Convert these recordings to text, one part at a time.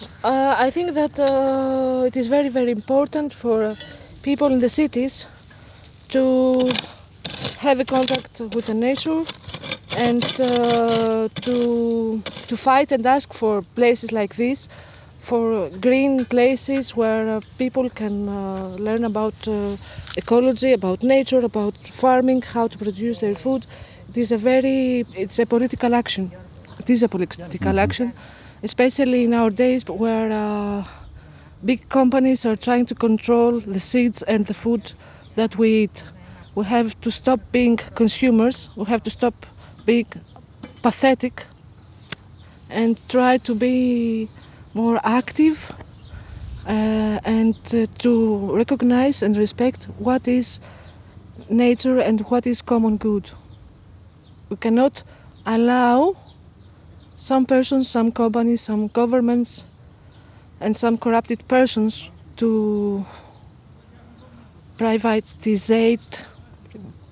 Uh, I think that uh, it is very, very important for uh, people in the cities to have a contact with the nature and uh, to to fight and ask for places like this, for green places where uh, people can uh, learn about uh, ecology, about nature, about farming, how to produce their food. It is a very it's a political action. It is a political action, especially nowadays where uh, big companies are trying to control the seeds and the food that we eat. We have to stop being consumers. We have to stop being pathetic and try to be more active uh, and uh, to recognize and respect what is nature and what is common good. We cannot allow some persons, some companies, some governments, and some corrupted persons to privatize,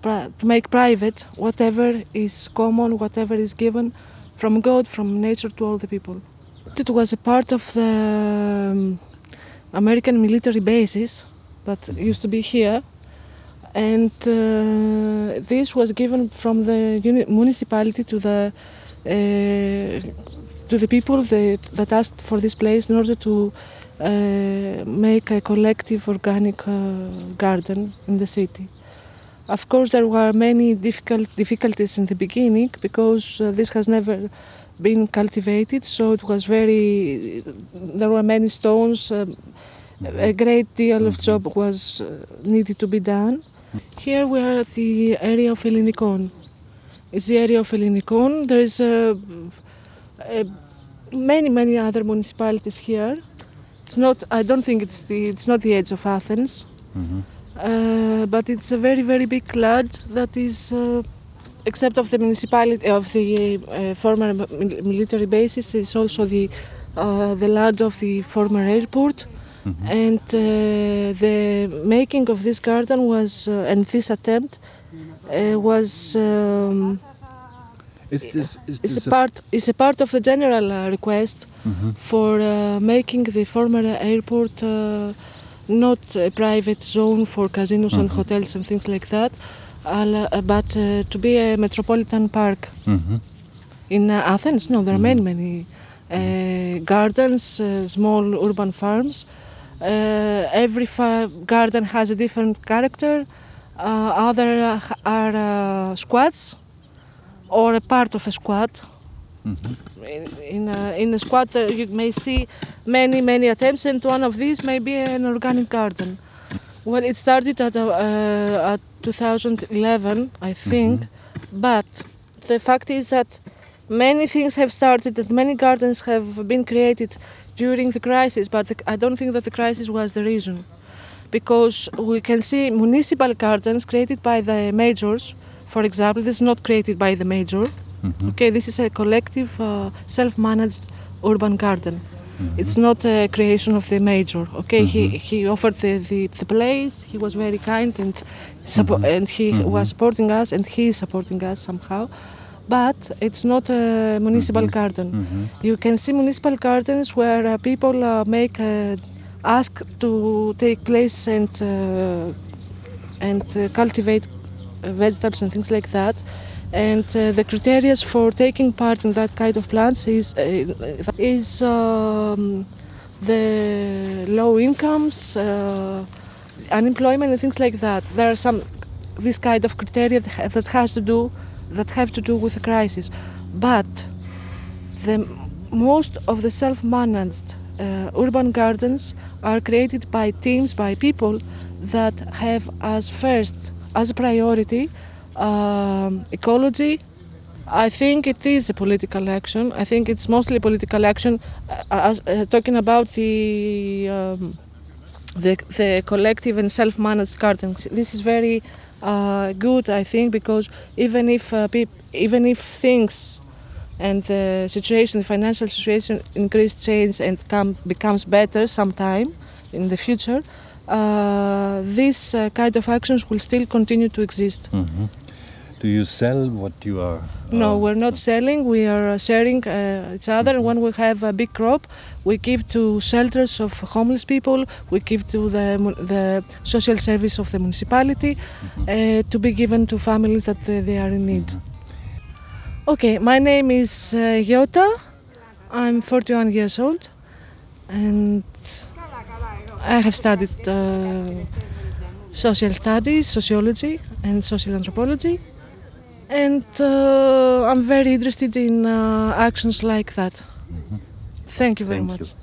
pri- to make private whatever is common, whatever is given from God, from nature to all the people. It was a part of the um, American military bases that used to be here, and uh, this was given from the municipality to the to the people that, that asked for this place in order to uh, make a collective organic uh, garden in the city. Of course, there were many difficult difficulties in the beginning because uh, this has never been cultivated, so it was very. There were many stones. Um, a great deal of job was uh, needed to be done. Here we are at the area of Elinikon. It's the area of Elinikon. There is a, a many many other municipalities here. It's not. I don't think it's the. It's not the edge of Athens. Uh, but it's a very very big land that is uh, except of the municipality of the uh, former military bases is also the uh, the land of the former airport and uh, the making of this garden was uh, and this attempt uh, was um, Is this is is this a part is a part of a general uh, request for uh, making the former airport uh, not a private zone for casinos and hotels and things like that, uh, but uh, to be a metropolitan park Mhm. in uh, Athens. No, there are many many uh, gardens, uh, small urban farms. Uh, every fa- garden has a different character. Uh, other uh, are uh, squads or a part of a squad. In, in, a, in a squad, uh, you may see many, many attempts, and one of these may be an organic garden. Well, it started at, uh, uh, at 2011, I think, but the fact is that many things have started, that many gardens have been created during the crisis, but the, I don't think that the crisis was the reason. Because we can see municipal gardens created by the majors, for example, this is not created by the major. Mm-hmm. Okay, this is a collective, uh, self-managed urban garden. Mm-hmm. It's not a creation of the major. Okay, he, mm-hmm. he offered the, the, the place. He was very kind and suppo- and he was supporting us and he is supporting us somehow. But it's not a municipal garden. You can see municipal gardens where uh, people uh, make uh, ask to take place and uh, and uh, cultivate vegetables and things like that. And uh, the criteria for taking part in that kind of plants is is um, the low incomes, unemployment, and things like that. There are some this kind of criteria that that has to do that have to do with the crisis, but the most of the self-managed uh, urban gardens are created by teams by people that have as first as a priority um, ecology I think it is a political action. I think it's mostly political action. Uh, as, uh, talking about the, um, the the collective and self-managed gardens, this is very uh, good. I think because even if uh, even if things and the situation, the financial situation, increased change and come becomes better sometime in the future, uh, this uh, kind of actions will still continue to exist. Mhm. Do you sell what you are? No, uh, we're not selling. We are uh, sharing uh, each other. When we have a big crop, we give to shelters of homeless people. We give to the the social service of the municipality mhm, uh, to be given to families that uh, they are in need. Okay, my name is uh, Yota. I'm 41 years old, and I have studied uh, social studies, sociology, and social anthropology. And uh, I'm very interested in uh, actions like that. Mhm. Thank you very Thank much. you.